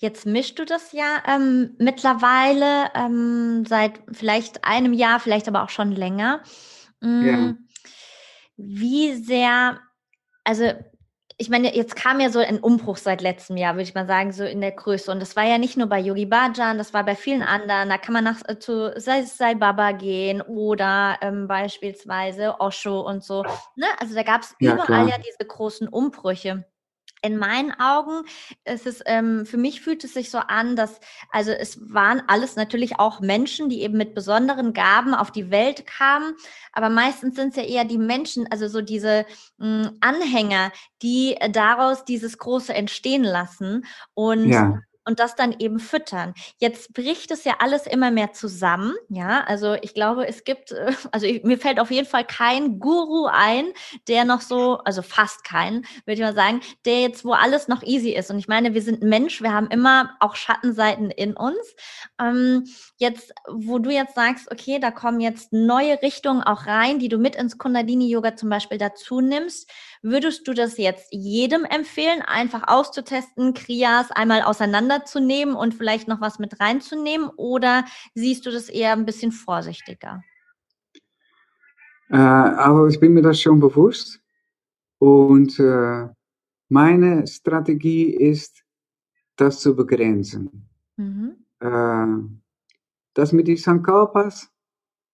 Jetzt mischst du das ja ähm, mittlerweile ähm, seit vielleicht einem Jahr, vielleicht aber auch schon länger. Mhm. Ja. Wie sehr, also ich meine, jetzt kam ja so ein Umbruch seit letztem Jahr, würde ich mal sagen, so in der Größe. Und das war ja nicht nur bei Yogi Bhajan, das war bei vielen anderen. Da kann man nach, äh, zu Sai Baba gehen oder ähm, beispielsweise Osho und so. Ne? Also da gab es ja, überall klar. ja diese großen Umbrüche in meinen Augen ist es, ähm, für mich fühlt es sich so an, dass, also es waren alles natürlich auch Menschen, die eben mit besonderen Gaben auf die Welt kamen, aber meistens sind es ja eher die Menschen, also so diese mh, hm, Anhänger, die daraus dieses Große entstehen lassen. Und ja und das dann eben füttern. Jetzt bricht es ja alles immer mehr zusammen, ja. Also ich glaube, es gibt, äh, also ich, mir fällt auf jeden Fall kein Guru ein, der noch so, also fast kein, würde ich mal sagen, der jetzt, wo alles noch easy ist. Und ich meine, wir sind Mensch, wir haben immer auch Schattenseiten in uns. Ähm, jetzt, wo du jetzt sagst, okay, da kommen jetzt neue Richtungen auch rein, die du mit ins Kundalini-Yoga zum Beispiel dazu nimmst, würdest du das jetzt jedem empfehlen, einfach auszutesten, Kriyas einmal auseinanderzunehmen und vielleicht noch was mit reinzunehmen? Oder siehst du das eher ein bisschen vorsichtiger? Äh, also ich bin mir das schon bewusst. Und äh, meine Strategie ist, das zu begrenzen. Mhm. Äh, das mit den Sankalpas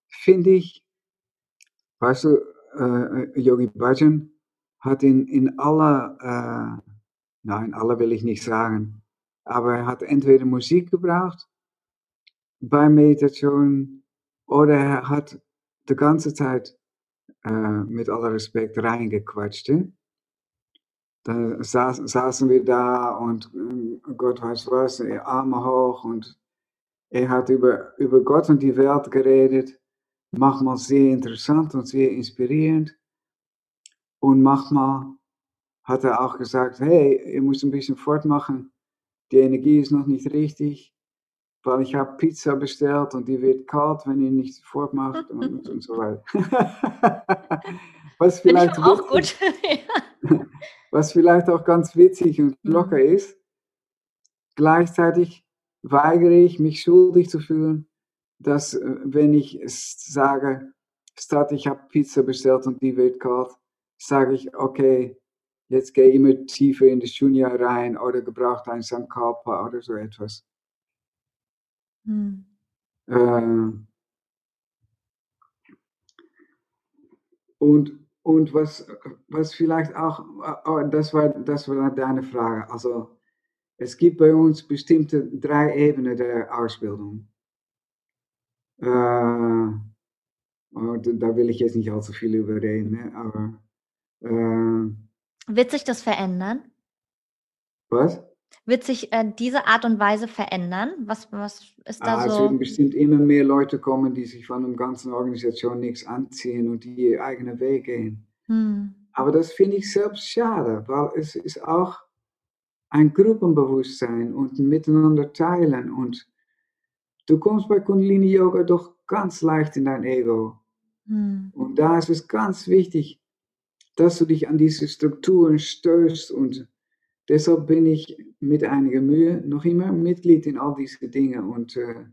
finde ich, weißt du, äh, Yogi Bhajan hat in, in aller, äh, nein, aller will ich nicht sagen, aber er hat entweder Musik gebraucht bei Meditation oder er hat die ganze Zeit äh, mit aller Respekt reingequatscht. Da saß, saßen wir da und äh, Gott weiß was, Arme hoch und er hat über, über Gott und die Welt geredet, manchmal sehr interessant und sehr inspirierend. Und manchmal hat er auch gesagt, hey, ihr müsst ein bisschen fortmachen, die Energie ist noch nicht richtig, weil ich habe Pizza bestellt und die wird kalt, wenn ihr nicht fortmacht und, und so weiter. was vielleicht auch witzig, gut. was vielleicht auch ganz witzig und mhm. locker ist. Gleichzeitig weigere ich mich schuldig zu fühlen, dass äh, wenn ich sage, statt ich habe Pizza bestellt und die wird kalt, sage ich, okay, jetzt gehe ich immer tiefer in die Shunya rein oder gebraucht ein Sankalpa oder so etwas. Hm. Äh, und und was, was vielleicht auch, oh, das war, das war deine Frage, also es gibt bei uns bestimmte drei Ebenen der Ausbildung. Äh, da will ich jetzt nicht allzu viel über reden, ne? aber. Äh, Wird sich das verändern? Was? Wird sich äh, diese Art und Weise verändern? Was, was ist da ah, so? Es werden bestimmt immer mehr Leute kommen, die sich von der ganzen Organisation nichts anziehen und die ihr eigenen Weg gehen. Hm. Aber das finde ich selbst schade, weil es ist auch ein Gruppenbewusstsein und miteinander teilen. Und du kommst bei Kundalini Yoga doch ganz leicht in dein Ego. Hm. Und da ist es ganz wichtig, dass du dich an diese Strukturen stößt. Und deshalb bin ich mit einiger Mühe noch immer Mitglied in all diese Dinge. Und äh,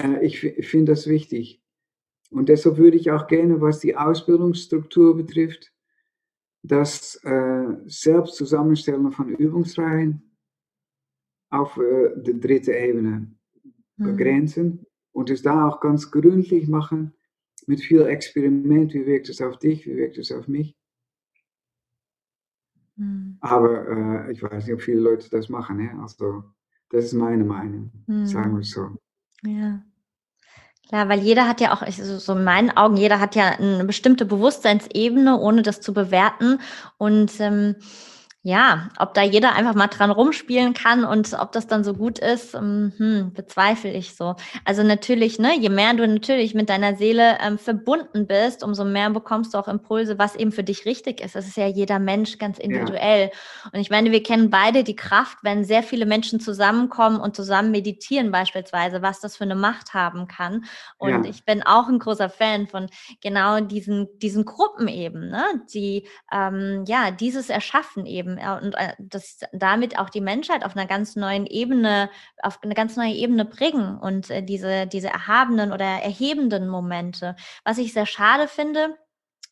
äh ich finde das wichtig. Und deshalb würde ich auch gerne, was die Ausbildungsstruktur betrifft, das äh, Selbstzusammenstellen von Übungsreihen auf äh, die dritte Ebene mhm. begrenzen und es da auch ganz gründlich machen mit viel Experiment. Wie wirkt es auf dich? Wie wirkt es auf mich? Mhm. Aber äh, ich weiß nicht, ob viele Leute das machen. Ne? Also, das ist meine Meinung, mhm. sagen wir es so. Ja. Ja, weil jeder hat ja auch, so in meinen Augen, jeder hat ja eine bestimmte Bewusstseinsebene, ohne das zu bewerten. Und ähm, ja, ob da jeder einfach mal dran rumspielen kann und ob das dann so gut ist, ähm, hm, bezweifle ich so. Also natürlich, ne, je mehr du natürlich mit deiner Seele ähm, verbunden bist, umso mehr bekommst du auch Impulse, was eben für dich richtig ist. Das ist ja jeder Mensch ganz individuell. Ja. Und ich meine, wir kennen beide die Kraft, wenn sehr viele Menschen zusammenkommen und zusammen meditieren beispielsweise, was das für eine Macht haben kann. Und ja. ich bin auch ein großer Fan von genau diesen, diesen Gruppen eben, ne, die ähm, ja dieses erschaffen eben eben und äh, das damit auch die Menschheit auf einer ganz neuen Ebene, auf eine ganz neue Ebene bringen und äh, diese, diese erhabenen oder erhebenden Momente. Was ich sehr schade finde,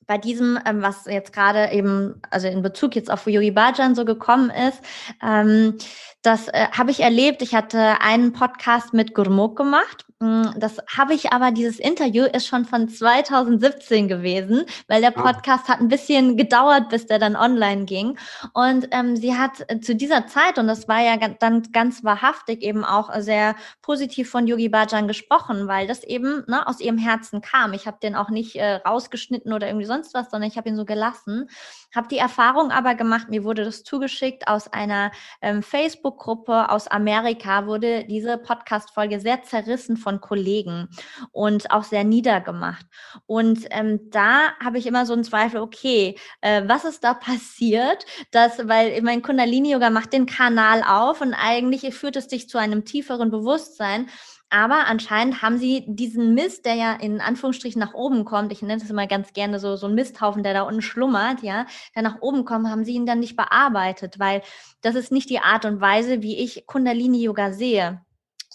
bei diesem, ähm, was jetzt gerade eben, also in Bezug jetzt auf Yogi Bhajan so gekommen ist, ähm, das äh, habe ich erlebt. Ich hatte einen Podcast mit Gurmuk gemacht. Mm, das habe ich aber, dieses Interview ist schon von 2017 gewesen, weil der ah. Podcast hat ein bisschen gedauert, bis der dann online ging. Und ähm, sie hat äh, zu dieser Zeit, und das war ja dann ganz wahrhaftig eben auch sehr positiv von Yogi Bhajan gesprochen, weil das eben ne, aus ihrem Herzen kam. Ich habe den auch nicht äh, rausgeschnitten oder irgendwie sonst was, sondern ich habe ihn so gelassen. Habe die Erfahrung aber gemacht, mir wurde das zugeschickt aus einer ähm, Facebook- Facebook-Gruppe aus Amerika wurde diese Podcast-Folge sehr zerrissen von Kollegen und auch sehr niedergemacht. Und ähm, da habe ich immer so einen Zweifel, okay, äh, was ist da passiert? Dass, weil mein Kundalini-Yoga macht den Kanal auf und eigentlich führt es dich zu einem tieferen Bewusstsein. Aber anscheinend haben sie diesen Mist, der ja in Anführungsstrichen nach oben kommt, ich nenne es immer ganz gerne so, so ein Misthaufen, der da unten schlummert, ja, der nach oben kommt, haben sie ihn dann nicht bearbeitet, weil das ist nicht die Art und Weise, wie ich Kundalini-Yoga sehe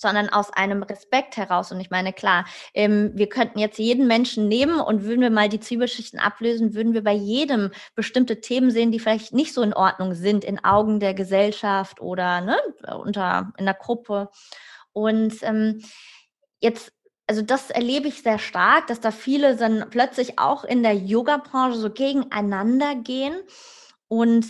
sondern aus einem Respekt heraus. Und ich meine, klar, ähm, wir könnten jetzt jeden Menschen nehmen und würden wir mal die Zwiebelschichten ablösen, würden wir bei jedem bestimmte Themen sehen, die vielleicht nicht so in Ordnung sind in Augen der Gesellschaft oder ne, unter in der Gruppe. Und ähm, jetzt, also das erlebe ich sehr stark, dass da viele dann plötzlich auch in der Yoga-Branche so gegeneinander gehen. Und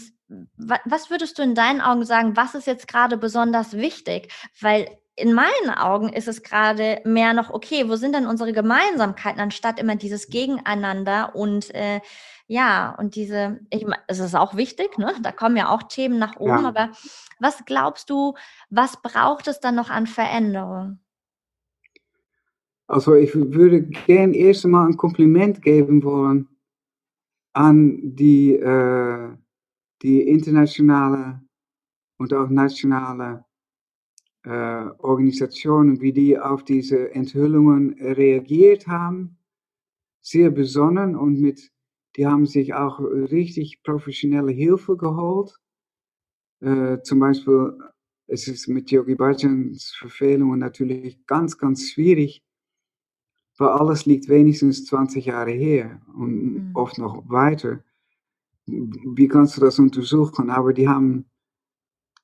was würdest du in deinen Augen sagen, was ist jetzt gerade besonders wichtig? Weil in meinen Augen ist es gerade mehr noch, okay, wo sind denn unsere Gemeinsamkeiten, anstatt immer dieses Gegeneinander und äh, ja, und diese, ich, es ist auch wichtig, ne? da kommen ja auch Themen nach oben, ja. aber was glaubst du, was braucht es dann noch an Veränderung? Also ich würde gerne erst einmal ein Kompliment geben wollen an die, äh, die internationale und auch nationale äh, Organisationen, wie die auf diese Enthüllungen reagiert haben. Sehr besonnen und mit die haben sich auch richtig professionelle Hilfe geholt. Äh, zum Beispiel, es ist mit Yogi Bhajans Verfehlungen natürlich ganz, ganz schwierig, weil alles liegt wenigstens 20 Jahre her und mhm. oft noch weiter. Wie kannst du das untersuchen? Aber die haben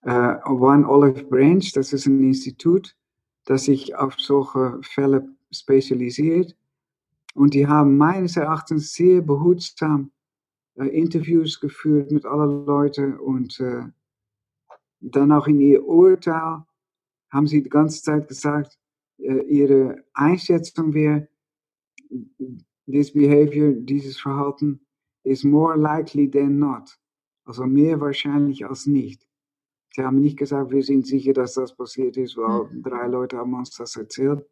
äh, One Olive Branch, das ist ein Institut, das sich auf solche Fälle spezialisiert. Und die haben meines Erachtens sehr behutsam äh, Interviews geführt mit allen Leuten und äh, dann auch in ihr Urteil haben sie die ganze Zeit gesagt, äh, ihre Einschätzung wäre, this behavior, dieses Verhalten is more likely than not. Also mehr wahrscheinlich als nicht. Sie haben nicht gesagt, wir sind sicher, dass das passiert ist, weil mhm. drei Leute haben uns das erzählt.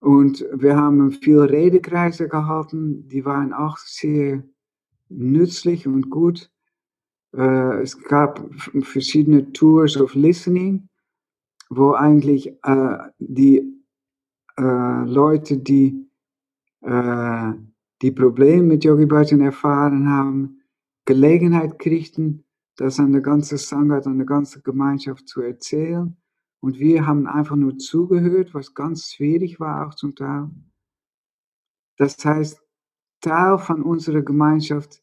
Und wir haben viele Redekreise gehalten, die waren auch sehr nützlich und gut. Äh, es gab verschiedene Tours of Listening, wo eigentlich äh, die äh, Leute, die äh, die Probleme mit Yogi Bhajan erfahren haben, Gelegenheit kriegten, das an der ganzen Sangha, an der ganzen Gemeinschaft zu erzählen. Und wir haben einfach nur zugehört, was ganz schwierig war auch zum Teil. Das heißt, Teil von unserer Gemeinschaft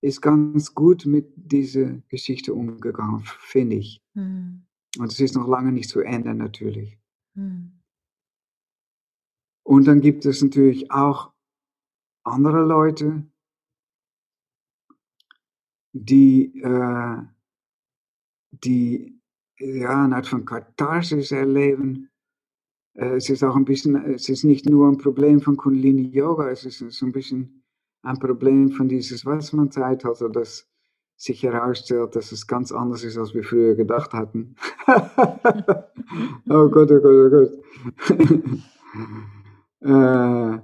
ist ganz gut mit dieser Geschichte umgegangen, finde ich. Mhm. Und es ist noch lange nicht zu Ende natürlich. Mhm. Und dann gibt es natürlich auch andere Leute, die, äh, die ja, eine Art von Katharsis erleben. Äh, es ist auch ein bisschen, es ist nicht nur ein Problem von Kundalini Yoga, es ist so ein bisschen ein Problem von dieses Westmann-Zeitalter, das sich herausstellt, dass es ganz anders ist, als wir früher gedacht hatten. oh Gott, oh Gott, oh Gott. äh,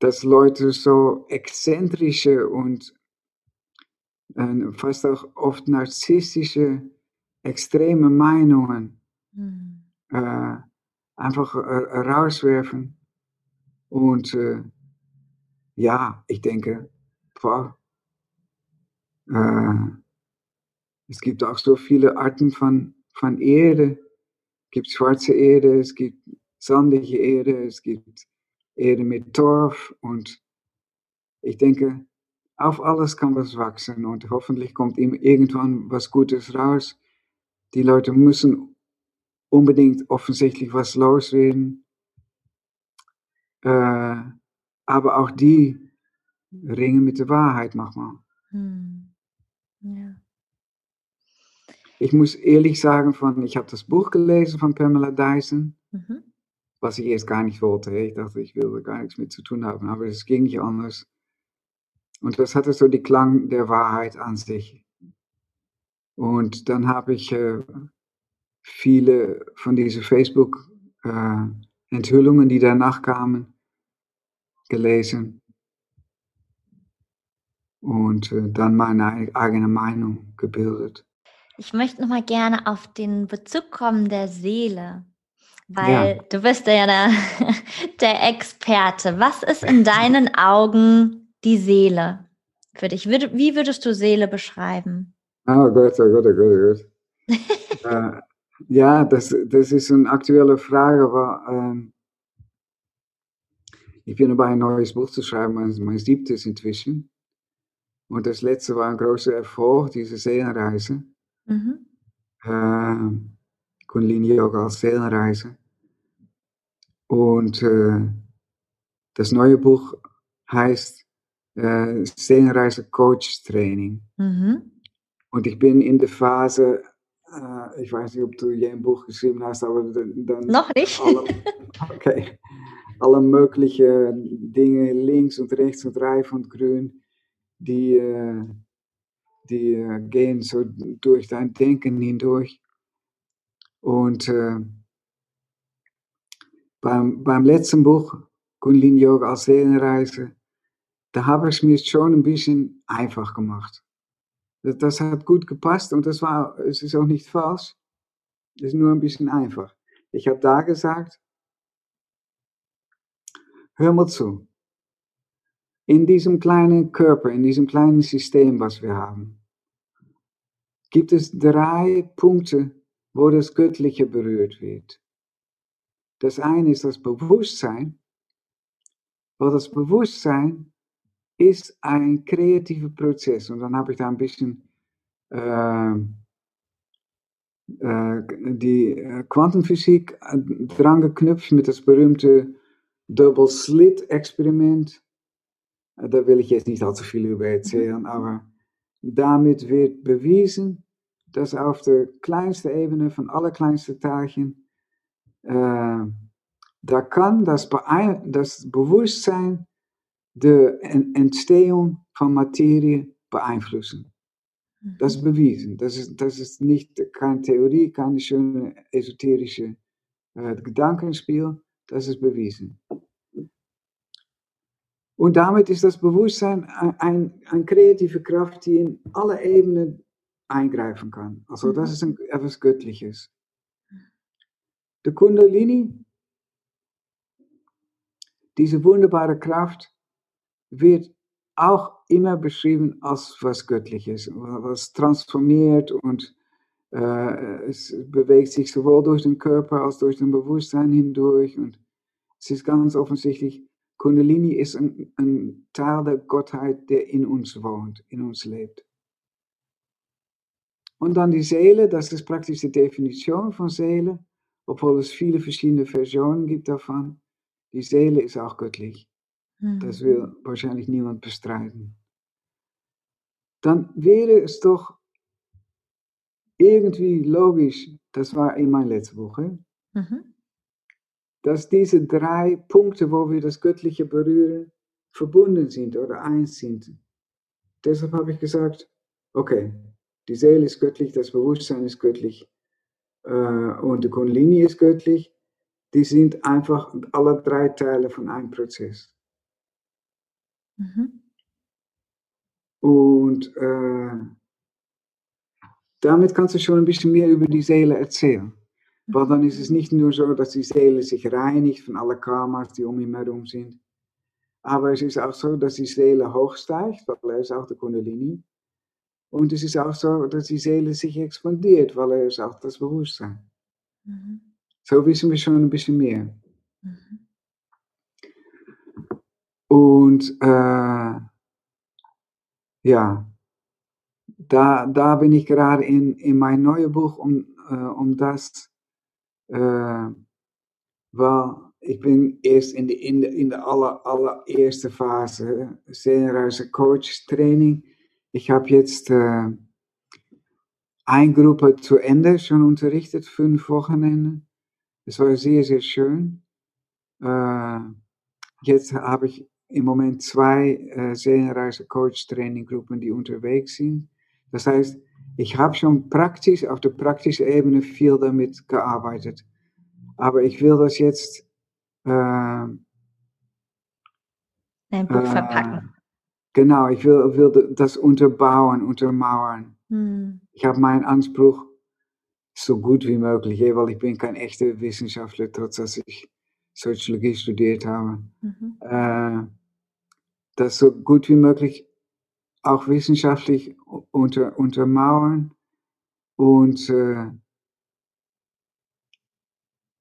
dass Leute so exzentrische und äh, fast auch oft narzisstische extreme Meinungen mhm. äh, einfach rauswerfen. Und äh, ja, ich denke, boah, äh, es gibt auch so viele Arten von, von Erde. Es gibt schwarze Erde, es gibt sandige Erde, es gibt Erde mit Torf und ich denke, auf alles kann was wachsen und hoffentlich kommt ihm irgendwann was Gutes raus. Die Leute müssen unbedingt offensichtlich was loswerden. Äh, aber auch die ringen mit der Wahrheit manchmal. Hm. Ja. Ich muss ehrlich sagen, von, ich habe das Buch gelesen von Pamela Dyson, mhm. was ich erst gar nicht wollte. Ich dachte, ich will da gar nichts mit zu tun haben, aber es ging nicht anders. Und das hatte so die Klang der Wahrheit an sich. Und dann habe ich äh, viele von diesen Facebook-Enthüllungen, äh, die danach kamen, gelesen und äh, dann meine eigene Meinung gebildet. Ich möchte noch mal gerne auf den Bezug kommen der Seele, weil ja. du bist ja der, der Experte. Was ist in deinen Augen die Seele für dich? Wie würdest du Seele beschreiben? Oh Gott, oh Gott, oh Gott, oh Gott. äh, ja, das, das ist eine aktuelle Frage, weil ähm, ich bin dabei, ein neues Buch zu schreiben, mein, mein siebtes inzwischen. Und das letzte war ein großer Erfolg, diese Seelenreise. Mhm. Äh, Kundalini Yoga als Seelenreise. Und äh, das neue Buch heißt äh, Seelenreise Coach Training. Mhm. Und ich bin in der Phase, äh, ich weiß nicht, ob du je ein Buch geschrieben hast, aber dann. Noch nicht. Alle, okay. Alle möglichen Dinge links und rechts und reif und grün die, äh, die äh, gehen so durch dein Denken hindurch. Und äh, beim, beim letzten Buch, Kunlin Yoga als Seelenreise, da habe ich mir schon ein bisschen einfach gemacht. Das, das, hat gut gepasst und das war, es ist auch nicht falsch. Es ist nur ein bisschen einfach. Ich habe da gesagt, hör mal zu in diesem kleinen Körper, in diesem kleinen System, was wir haben, gibt es drei Punkte, wo das Göttliche berührt wird. Das eine ist das Bewusstsein, weil das Bewusstsein ist ein kreativer Prozess. Und dann habe ich da ein bisschen äh, äh, die äh, Quantenphysik äh, dran geknüpft mit das berühmte Double Slit Experiment. Da will ich jetzt nicht allzu viel über erzählen, mhm. aber damit wird bewiesen, dass auf der kleinsten Ebene von allerkleinsten Teilchen, äh, da kann das, das Bewusstsein die Entstehung von Materie beeinflussen. Das ist mhm. bewiesen. Das ist, das ist nicht keine Theorie, keine schöne esoterische äh, Gedankenspiel. Das ist bewiesen. Und damit ist das Bewusstsein eine ein kreative Kraft, die in alle Ebenen eingreifen kann. Also das ist ein, etwas Göttliches. Der Kundalini, diese wunderbare Kraft, wird auch immer beschrieben als was Göttliches, was transformiert und es bewegt sich sowohl durch den Körper als durch den Bewusstsein hindurch und es ist ganz offensichtlich Kundalini ist ein, ein Teil der Gottheit, der in uns wohnt, in uns lebt. Und dann die Seele, das ist praktisch die Definition von Seele, obwohl es viele verschiedene Versionen gibt davon. Die Seele ist auch göttlich. Mhm. Das will wahrscheinlich niemand bestreiten. Dann wäre es doch irgendwie logisch, das war in mein letzte Woche, mhm dass diese drei Punkte, wo wir das Göttliche berühren, verbunden sind oder eins sind. Deshalb habe ich gesagt, okay, die Seele ist göttlich, das Bewusstsein ist göttlich äh, und die Kundalini ist göttlich. Die sind einfach alle drei Teile von einem Prozess. Mhm. Und äh, damit kannst du schon ein bisschen mehr über die Seele erzählen. Weil dann ist es nicht nur so, dass die Seele sich reinigt von allen Karmas, die um ihn herum sind. Aber es ist auch so, dass die Seele hochsteigt, weil er ist auch der Kundalini. Und es ist auch so, dass die Seele sich expandiert, weil er ist auch das Bewusstsein. Mhm. So wissen wir schon ein bisschen mehr. Mhm. Und äh, ja, da, da bin ich gerade in, in mein neues Buch, um, um das, äh, ich in, die, in, de, in der aller, allererste Phase, Seelenreise Coach Training. Ich habe jetzt äh, eine Gruppe zu Ende schon unterrichtet, fünf Wochenenden. Es war sehr, sehr schön. Äh, jetzt habe ich im Moment zwei äh, Seelenreise Coach Training Gruppen, die unterwegs sind. Das heißt, ich habe schon praktisch, auf der praktischen Ebene viel damit gearbeitet. Aber ich will das jetzt äh, ein Buch äh, verpacken. Genau, ich will, will das unterbauen, untermauern. Hm. Ich habe meinen Anspruch so gut wie möglich, weil ich bin kein echter Wissenschaftler, trotz dass ich Soziologie studiert habe. Mhm. Äh, das so gut wie möglich auch wissenschaftlich unter, untermauern und äh,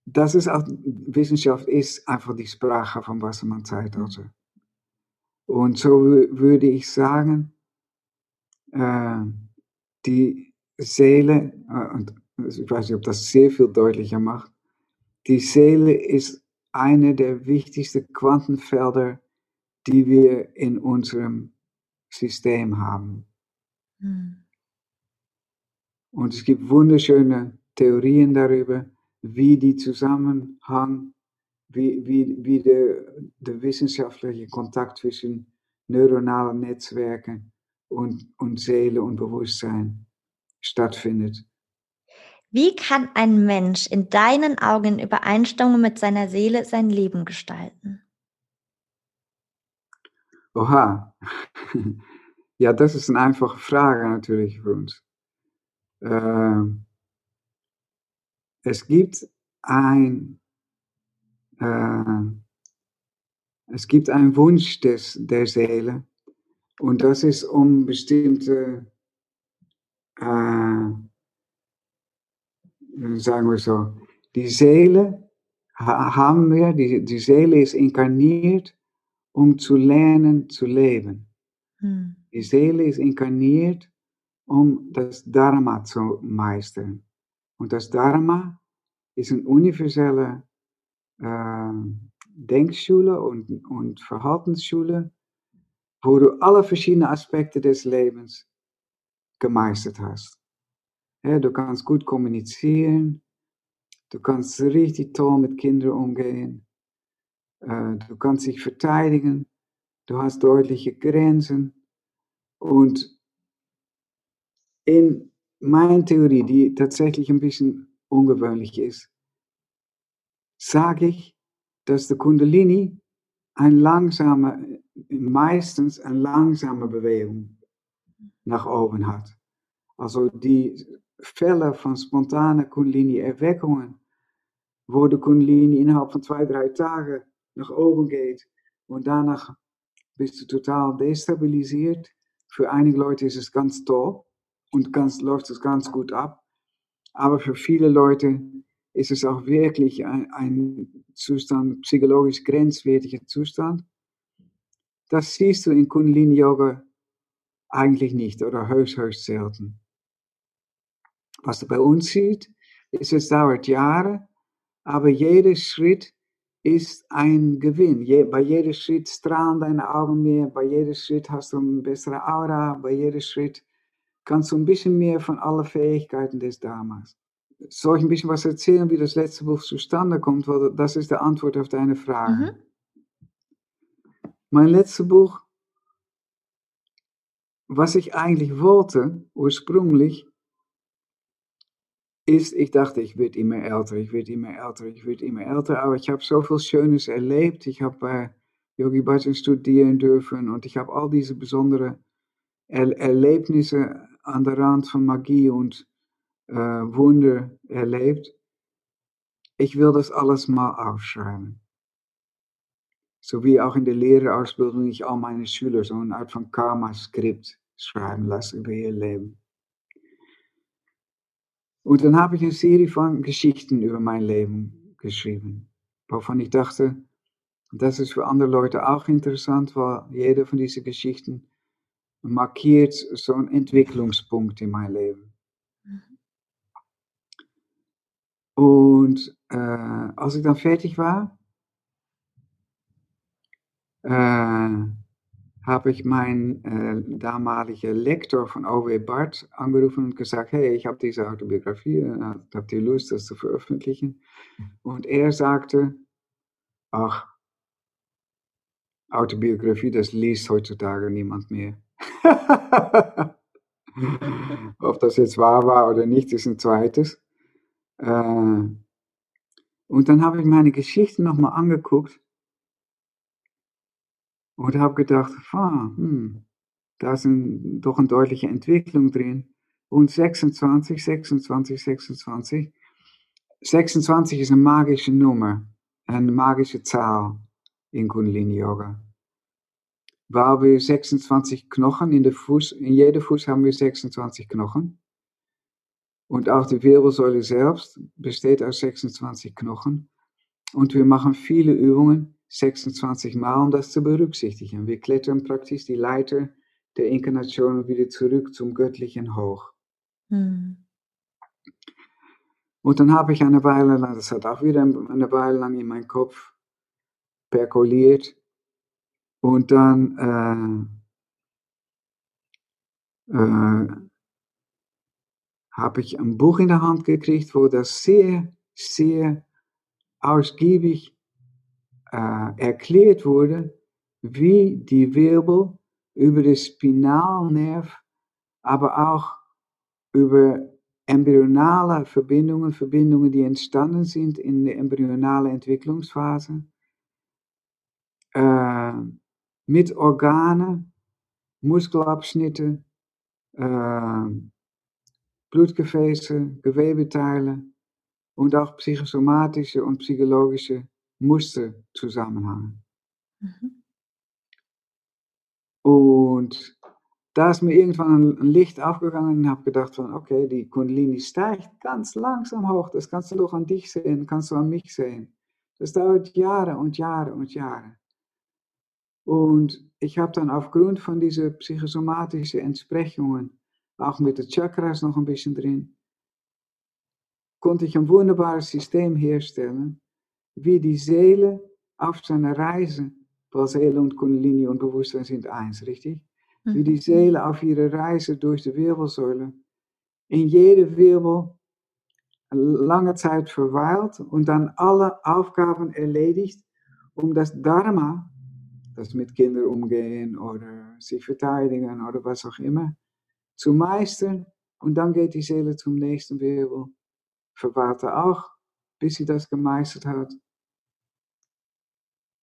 das ist auch, Wissenschaft ist einfach die Sprache vom Wassermann-Zeitalter. Und so würde ich sagen, äh, die Seele, äh, und ich weiß nicht, ob das sehr viel deutlicher macht, die Seele ist eine der wichtigsten Quantenfelder, die wir in unserem System haben. Hm. Und es gibt wunderschöne Theorien darüber, wie die Zusammenhang, wie, wie, wie der, der wissenschaftliche Kontakt zwischen neuronalen Netzwerken und, und Seele und Bewusstsein stattfindet. Wie kann ein Mensch in deinen Augen in Übereinstimmung mit seiner Seele sein Leben gestalten? Oha. ja, das ist eine einfache Frage natürlich für uns. Ähm, es gibt ein, äh, es gibt einen Wunsch des, der Seele und das ist um bestimmte, äh, sagen wir so, die Seele haben wir, die, die Seele ist inkarniert, um zu lernen zu leben. Hm. Die Seele ist inkarniert, um das Dharma zu meistern. Und das Dharma ist eine universelle äh, Denkschule und, und Verhaltensschule, wo du alle verschiedenen Aspekte des Lebens gemeistert hast. Ja, du kannst gut kommunizieren, du kannst richtig toll mit Kindern umgehen, äh, du kannst dich verteidigen, du hast deutliche Grenzen und in meine Theorie, die tatsächlich ein bisschen ungewöhnlich ist, sage ich, dass der Kundalini eine langsame, meistens eine langsame Bewegung nach oben hat. Also die Fälle von spontanen Kundalini-Erweckungen, wo der Kundalini innerhalb von zwei, drei Tagen nach oben geht und danach bist du total destabilisiert. Für einige Leute ist es ganz toll und ganz, läuft es ganz gut ab. Aber für viele Leute ist es auch wirklich ein, ein Zustand, psychologisch grenzwertiger Zustand. Das siehst du in Kundalini Yoga eigentlich nicht oder höchst, höchst selten. Was du bei uns siehst, ist, es dauert Jahre, aber jeder Schritt ist ein Gewinn. Je, bei jedem Schritt strahlen deine Augen mehr, bei jedem Schritt hast du eine bessere Aura, bei jedem Schritt kannst du ein bisschen mehr von allen Fähigkeiten des Dharmas. Soll ich ein bisschen was erzählen, wie das letzte Buch zustande kommt? Weil das ist die Antwort auf deine Frage. Mhm. Mein letztes Buch, was ich eigentlich wollte, ursprünglich, ist, ich dachte, ich werde immer älter, ich werde immer älter, ich werde immer älter, aber ich habe so viel Schönes erlebt. Ich habe bei Yogi Bhajan studieren dürfen und ich habe all diese besonderen er Erlebnisse an der Rand von Magie und äh, Wunder erlebt. Ich will das alles mal aufschreiben. So wie auch in der Lehrerausbildung ich all meine Schüler so eine Art von Karma-Skript schreiben lassen über ihr Leben. Und dann habe ich eine Serie von Geschichten über mein Leben geschrieben, wovon ich dachte, das ist für andere Leute auch interessant, weil jede von diesen Geschichten markiert so einen Entwicklungspunkt in mein Leben. Und äh, als ich dann fertig war, äh, habe ich meinen äh, damaligen Lektor von OW Bart angerufen und gesagt, hey, ich habe diese Autobiografie, äh, habt ihr Lust, das zu veröffentlichen? Und er sagte, ach, Autobiografie, das liest heutzutage niemand mehr. Ob das jetzt wahr war oder nicht, ist ein zweites. Äh, und dann habe ich meine Geschichte nochmal angeguckt und habe gedacht, ah, hm, da ist doch eine deutliche Entwicklung drin. Und 26, 26, 26. 26 ist eine magische Nummer, eine magische Zahl in Kundalini Yoga. Weil wir 26 Knochen in der Fuß, in jeder Fuß haben wir 26 Knochen. Und auch die Wirbelsäule selbst besteht aus 26 Knochen. Und wir machen viele Übungen 26 Mal, um das zu berücksichtigen. Wir klettern praktisch die Leiter der Inkarnation wieder zurück zum Göttlichen hoch. Hm. Und dann habe ich eine Weile lang, das hat auch wieder eine Weile lang in meinem Kopf perkuliert. Und dann äh, äh, habe ich ein Buch in der Hand gekriegt, wo das sehr, sehr ausgiebig äh, erklärt wurde, wie die Wirbel über den Spinalnerv, aber auch über embryonale Verbindungen, Verbindungen, die entstanden sind in der embryonalen Entwicklungsphase, äh, mit Organen, Muskelabschnitte, äh, Blutgefäße, Gewebeteile und auch psychosomatische und psychologische Muster zusammenhangen. Mhm. Und da ist mir irgendwann ein Licht aufgegangen und habe gedacht von, okay, die Kundalini steigt ganz langsam hoch. Das kannst du doch an dich sehen, kannst du an mich sehen. Das dauert Jahre und Jahre und Jahre. Und ich habe dann aufgrund von diesen psychosomatischen Entsprechungen, auch mit den Chakras noch ein bisschen drin, konnte ich ein wunderbares System herstellen, wie die Seele auf seiner Reise, weil Seele und Kundalini und Bewusstsein sind eins, richtig? Wie mhm. die Seele auf ihrer Reise durch die Wirbelsäule in jede Wirbel lange Zeit verweilt und dann alle Aufgaben erledigt, um das Dharma, das mit Kindern umgehen oder sich verteidigen oder was auch immer, zu meistern. Und dann geht die Seele zum nächsten Wirbel, verweilt er auch, bis sie das gemeistert hat.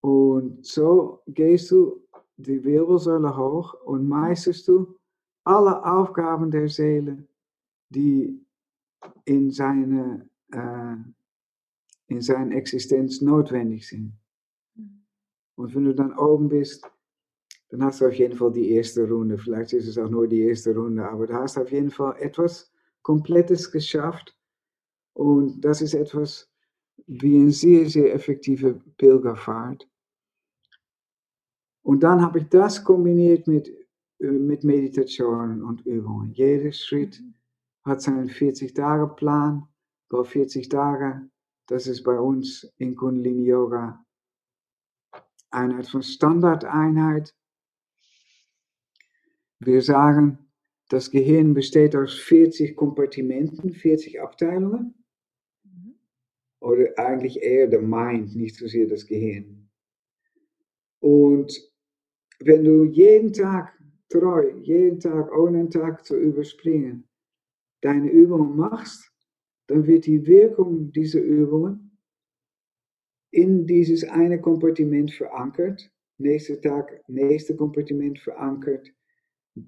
Und so gehst du die Wirbelsäule hoch und meisterst du alle Aufgaben der Seele, die in seine, äh, in seine Existenz notwendig sind. Und wenn du dann oben bist, dann hast du auf jeden Fall die erste Runde. Vielleicht ist es auch nur die erste Runde, aber du hast auf jeden Fall etwas Komplettes geschafft. Und das ist etwas wie eine sehr, sehr effektive Pilgerfahrt. Und dann habe ich das kombiniert mit, äh, mit Meditation und Übungen. Jeder Schritt mhm. hat seinen 40-Tage-Plan. Bei 40 Tage, das ist bei uns in Kundalini Yoga eine Art von Standardeinheit. Wir sagen, das Gehirn besteht aus 40 Kompartimenten, 40 Abteilungen. Oder eigentlich eher der Mind, nicht so sehr das Gehirn. Und wenn du jeden Tag treu, jeden Tag ohne einen Tag zu überspringen, deine Übungen machst, dann wird die Wirkung dieser Übungen in dieses eine Kompartiment verankert. Nächster Tag, nächste Kompartiment verankert.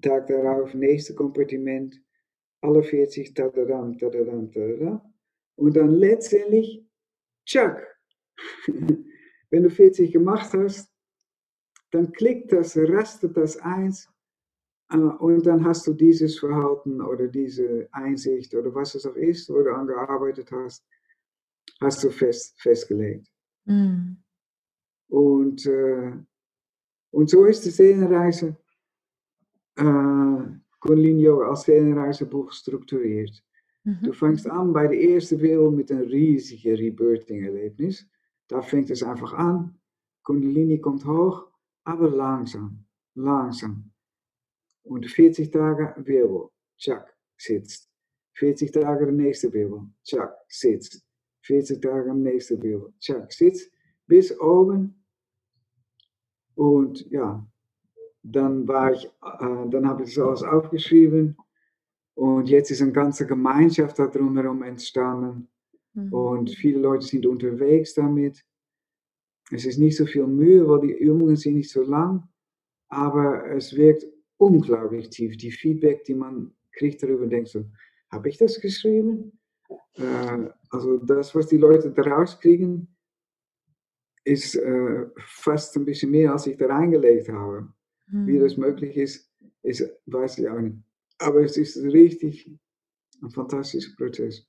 Tag darauf, nächste Kompartiment. Alle 40, tadadam, tadadam, tadadam. Und dann letztendlich, tschak. Wenn du 40 gemacht hast, dann klickt das, rastet das eins äh, und dann hast du dieses Verhalten oder diese Einsicht oder was es auch ist, wo du angearbeitet hast, hast du fest, festgelegt. Mhm. Und, äh, und so ist die Seelenreise, äh, Conlinio als Seelenreisebuch strukturiert. Mhm. Du fängst an bei der ersten Wil mit een riesigen Rebirthing-Erlebnis. Da fängt es einfach an. Kundalini kommt hoch, aber langsam, langsam. Und 40 Tage Wirbel, tschak, sitzt. 40 Tage der nächste Wirbel, tschak, sitzt. 40 Tage am nächsten Wirbel, tschak, sitzt. Bis oben. Und ja, dann war ich, äh, dann alles aufgeschrieben. Und jetzt ist eine ganze Gemeinschaft da drumherum entstanden. Mhm. Und viele Leute sind unterwegs damit. Es ist nicht so viel Mühe, weil die Übungen sind nicht so lang. Aber es wirkt unglaublich tief. Die Feedback, die man kriegt darüber, denkt so, habe ich das geschrieben? Äh, also das, was die Leute daraus kriegen, ist äh, fast ein bisschen mehr, als ich da reingelegt habe. Mhm. Wie das möglich ist, ist, weiß ich auch nicht. Aber es ist richtig ein fantastischer Prozess.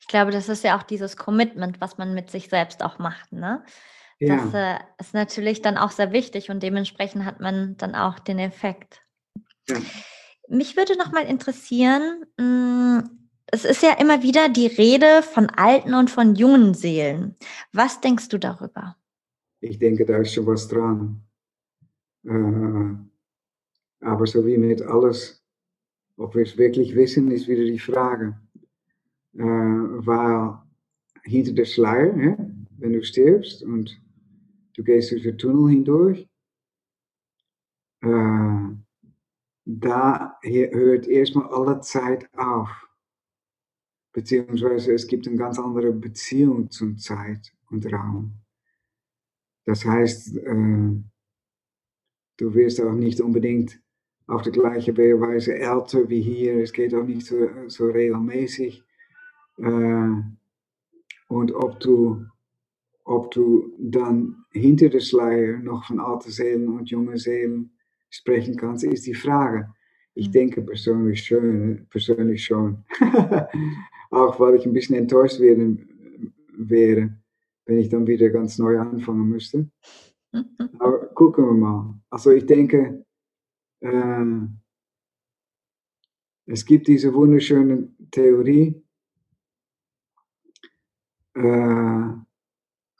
Ich glaube, das ist ja auch dieses Commitment, was man mit sich selbst auch macht. Ne? Das ja. äh, ist natürlich dann auch sehr wichtig und dementsprechend hat man dann auch den Effekt. Ja. Mich würde noch mal interessieren, mh, hm, es ist ja immer wieder die Rede von alten und von jungen Seelen. Was denkst du darüber? Ich denke, da ist schon was dran. Äh, aber so wie mit alles, ob wir es wirklich wissen, ist wieder die Frage. Äh, weil hinter der Schleier, ja, wenn du stirbst und du gehst durch den Tunnel hindurch, äh, da hört erstmal alle Zeit auf. Beziehungsweise es gibt eine ganz andere Beziehung zum Zeit und Raum. Das heißt, äh, du wirst auch nicht unbedingt auf die gleiche Weise älter wie hier. Es geht auch nicht so, so regelmäßig. Äh, und ob du, ob du dann hinter der Schleier noch von alten Seelen und jungen Seelen sprechen kannst, ist die Frage. Ich mhm. denke persönlich schon, persönlich schon. auch weil ich ein bisschen enttäuscht werden, wäre, wenn ich dann wieder ganz neu anfangen müsste. Aber gucken wir mal. Also ich denke, äh, es gibt diese wunderschöne Theorie äh,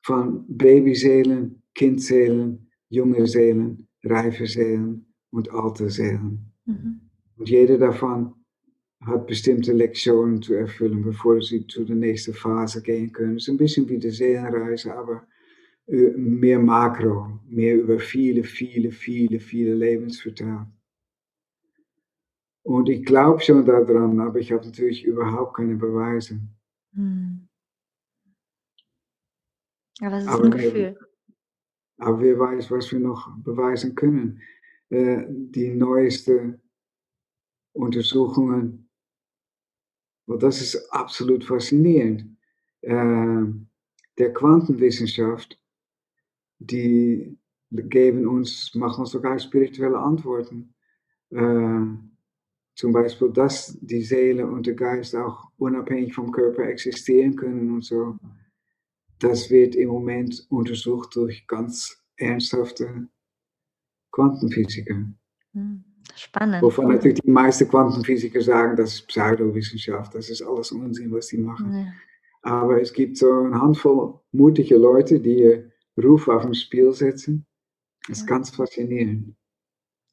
von Babyseelen, Kindseelen, junge Seelen, reife Seelen und alte Seelen. Mhm. Und jede davon hat bestimmte Lektionen zu erfüllen, bevor sie zu der nächsten Phase gehen können. Es ist ein bisschen wie die Seelenreise, aber mehr Makro, mehr über viele, viele, viele, viele Lebens verteilt. Und ich glaube schon daran, aber ich habe natürlich überhaupt keine Beweise. Hm. Aber es ist aber ein Gefühl. aber wer weiß, was wir noch beweisen können. Äh, die neuesten Untersuchungen, weil das ist absolut faszinierend. Äh, der Quantenwissenschaft die geben uns, machen uns sogar spirituelle Antworten. Äh, zum Beispiel, dass die Seele und der Geist auch unabhängig vom Körper existieren können und so. Das wird im Moment untersucht durch ganz ernsthafte Quantenphysiker. Hm, spannend. Wovon natürlich die meisten Quantenphysiker sagen, das ist Pseudowissenschaft, das ist alles Unsinn, was sie machen. Ja. Aber es gibt so eine Handvoll mutige Leute, die Ruf auf ein Spiel setzen. Das ist ja. ganz faszinierend.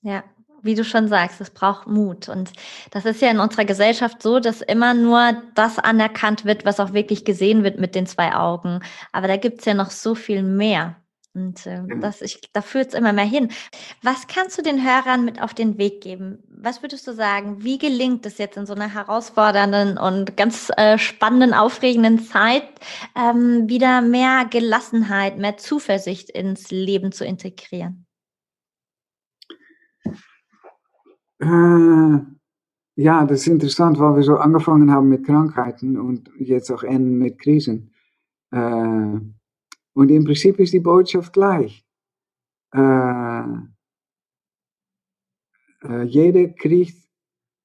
Ja, wie du schon sagst, es braucht Mut. Und das ist ja in unserer Gesellschaft so, dass immer nur das anerkannt wird, was auch wirklich gesehen wird mit den zwei Augen. Aber da gibt es ja noch so viel mehr. Und äh, das, ich, da führt es immer mehr hin. Was kannst du den Hörern mit auf den Weg geben? Was würdest du sagen? Wie gelingt es jetzt in so einer herausfordernden und ganz äh, spannenden, aufregenden Zeit, ähm, wieder mehr Gelassenheit, mehr Zuversicht ins Leben zu integrieren? Äh, ja, das ist interessant, weil wir so angefangen haben mit Krankheiten und jetzt auch enden mit Krisen. Äh, und im Prinzip ist die Botschaft gleich. Äh, äh, jeder kriegt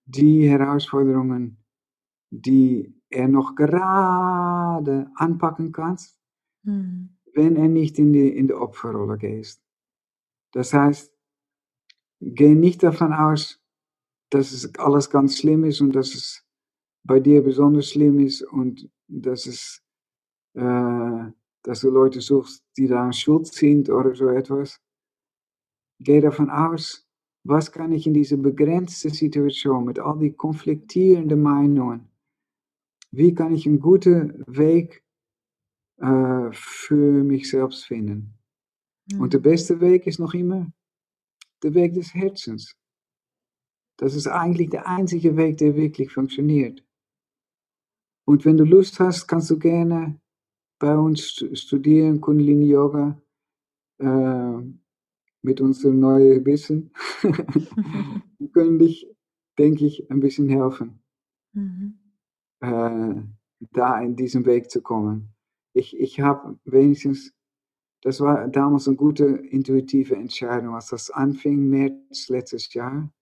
die Herausforderungen, die er noch gerade anpacken kann, mhm. wenn er nicht in die, in die Opferrolle geht. Das heißt, geh nicht davon aus, dass es alles ganz schlimm ist und dass es bei dir besonders schlimm ist und dass es, äh, dass du Leute suchst, die da schuld sind oder so etwas. Geh davon aus, was kann ich in dieser begrenzten Situation mit all die konfliktierenden Meinungen, wie kann ich einen guten Weg äh, für mich selbst finden? Mhm. Und der hm. beste Weg ist noch immer der Weg des Herzens. Das ist eigentlich der einzige Weg, der wirklich funktioniert. Und wenn du Lust hast, kannst du gerne bei uns studieren, Kundalini Yoga, äh, mit unserem neuen Wissen. Wir können dich, denke ich, ein bisschen helfen, mhm. äh, da in diesen Weg zu kommen. Ich, ich habe wenigstens, das war damals eine gute intuitive Entscheidung, als das anfing, März letztes Jahr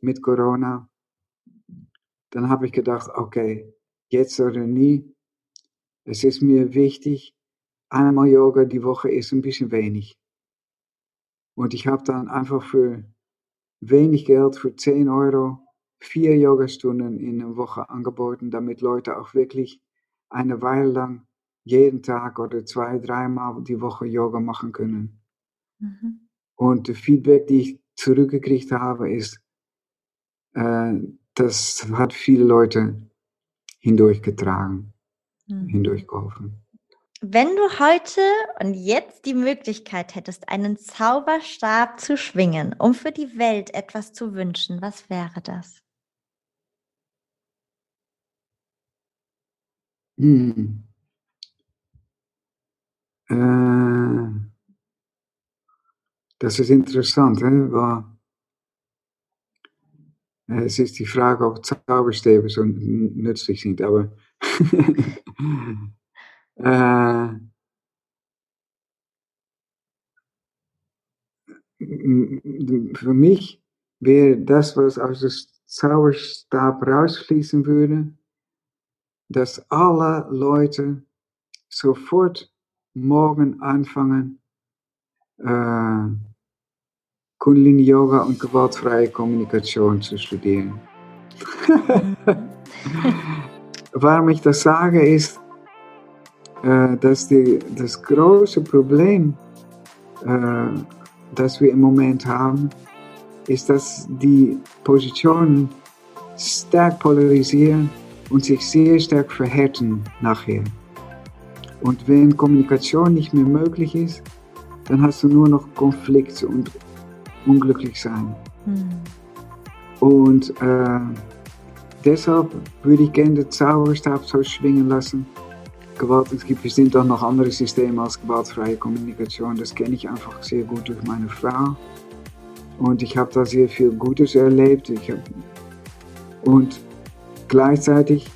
mit Corona. Dann habe ich gedacht, okay, jetzt oder nie. Es ist mir wichtig, einmal Yoga die Woche ist ein bisschen wenig. Und ich habe dann einfach für wenig Geld, für 10 Euro, vier Yogastunden in der Woche angeboten, damit Leute auch wirklich eine Weile lang jeden Tag oder zwei, dreimal die Woche Yoga machen können. Mhm. Und das Feedback, die ich zurückgekriegt habe, ist, äh, das hat viele Leute hindurchgetragen, mhm. hindurchgeholfen. Wenn du heute und jetzt die Möglichkeit hättest, einen Zauberstab zu schwingen, um für die Welt etwas zu wünschen, was wäre das? Hm. Äh, das ist interessant? Weil es ist die Frage, ob Zauberstäbe so nützlich sind, aber äh, für mich wäre das, was aus dem Zauberstab rausfließen würde, dass alle Leute sofort morgen anfangen, äh, Kundalini Yoga und gewaltfreie Kommunikation zu studieren. Warum ich das sage, ist, äh, dass die, das große Problem, äh, das wir im Moment haben, ist, dass die Positionen stark polarisieren und sich sehr stark verhärten nachher. Und wenn Kommunikation nicht mehr möglich ist, dann hast du nur noch Konflikte und unglücklich sein. Mhm. Und äh, deshalb würde ich gerne den Zauberstab so schwingen lassen. Gewalt, es gibt bestimmt auch noch andere Systeme als gewaltfreie Kommunikation. Das kenne ich einfach sehr gut durch meine Frau. Und ich habe da sehr viel Gutes erlebt. Ich hab, und gleichzeitig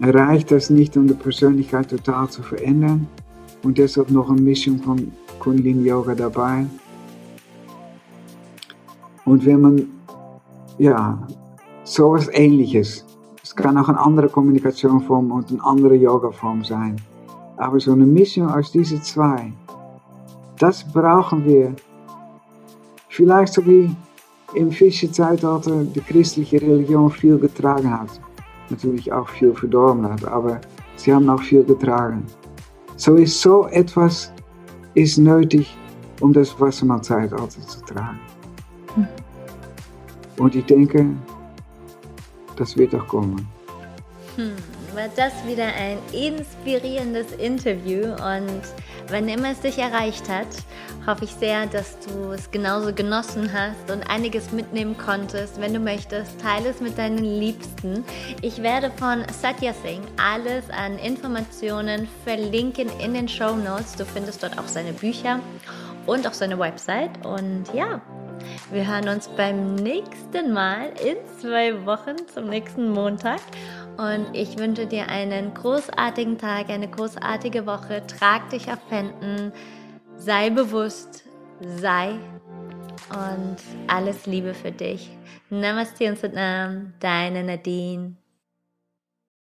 reicht das nicht, um die Persönlichkeit total zu verändern. Und deshalb noch eine Mischung von Kundalini Yoga dabei. Und wenn man, ja, sowas ähnliches, es kann auch eine andere Kommunikationsform und eine andere Yoga-Form sein, aber so eine Mischung aus diesen zwei, das brauchen wir. Vielleicht so wie im Fischezeitalter die christliche Religion viel getragen hat. Natürlich auch viel verdorben hat, aber sie haben auch viel getragen. So ist so etwas ist nötig, um das Wassermann-Zeitalter zu tragen. Und ich denke, das wird auch kommen. Hm, war das wieder ein inspirierendes Interview und wenn immer es dich erreicht hat, hoffe ich sehr, dass du es genauso genossen hast und einiges mitnehmen konntest. Wenn du möchtest, teile es mit deinen Liebsten. Ich werde von Satya Singh alles an Informationen verlinken in den Show Notes. Du findest dort auch seine Bücher und auch seine Website. Und ja, wir hören uns beim nächsten Mal in zwei Wochen zum nächsten Montag. Und ich wünsche dir einen großartigen Tag, eine großartige Woche. Trag dich auf Händen, sei bewusst, sei und alles Liebe für dich. Namaste und Satnam, deine Nadine.